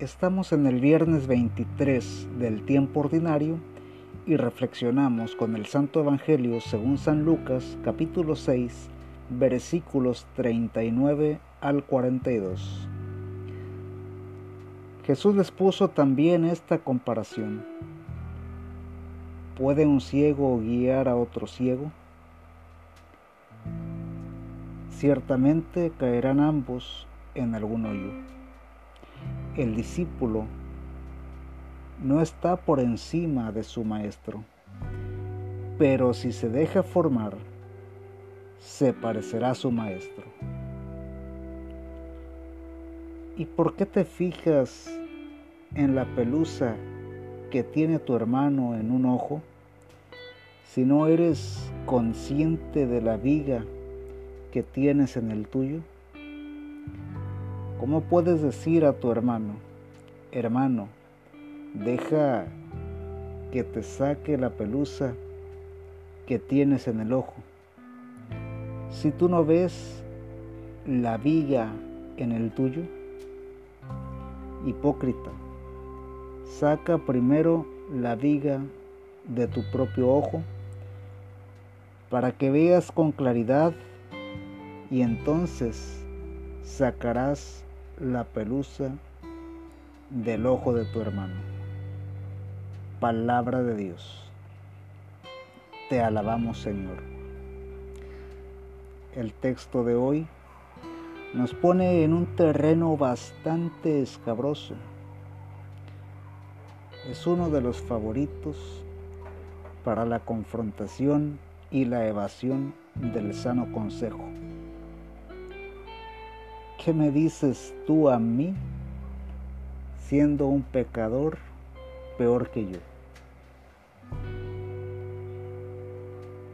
Estamos en el viernes 23 del tiempo ordinario y reflexionamos con el Santo Evangelio según San Lucas capítulo 6 versículos 39 al 42. Jesús les puso también esta comparación. ¿Puede un ciego guiar a otro ciego? Ciertamente caerán ambos en algún hoyo el discípulo no está por encima de su maestro, pero si se deja formar, se parecerá a su maestro. ¿Y por qué te fijas en la pelusa que tiene tu hermano en un ojo si no eres consciente de la viga que tienes en el tuyo? ¿Cómo puedes decir a tu hermano, hermano, deja que te saque la pelusa que tienes en el ojo? Si tú no ves la viga en el tuyo, hipócrita, saca primero la viga de tu propio ojo para que veas con claridad y entonces sacarás la pelusa del ojo de tu hermano. Palabra de Dios. Te alabamos Señor. El texto de hoy nos pone en un terreno bastante escabroso. Es uno de los favoritos para la confrontación y la evasión del sano consejo. ¿Qué me dices tú a mí siendo un pecador peor que yo?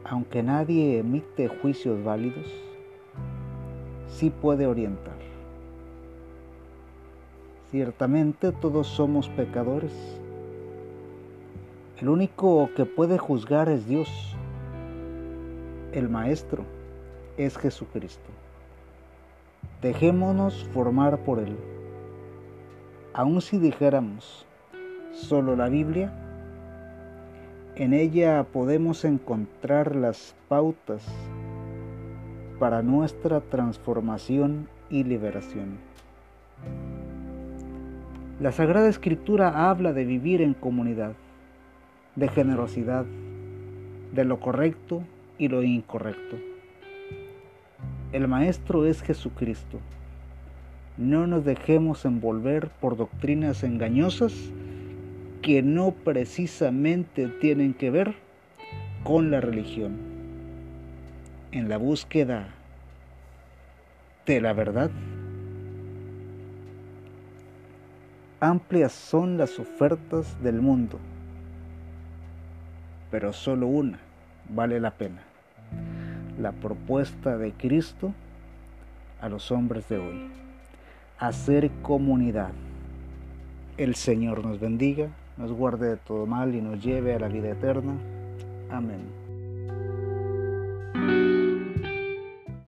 Aunque nadie emite juicios válidos, sí puede orientar. Ciertamente todos somos pecadores. El único que puede juzgar es Dios. El Maestro es Jesucristo. Dejémonos formar por Él. Aun si dijéramos solo la Biblia, en ella podemos encontrar las pautas para nuestra transformación y liberación. La Sagrada Escritura habla de vivir en comunidad, de generosidad, de lo correcto y lo incorrecto. El Maestro es Jesucristo. No nos dejemos envolver por doctrinas engañosas que no precisamente tienen que ver con la religión. En la búsqueda de la verdad, amplias son las ofertas del mundo, pero solo una vale la pena la propuesta de Cristo a los hombres de hoy. Hacer comunidad. El Señor nos bendiga, nos guarde de todo mal y nos lleve a la vida eterna. Amén.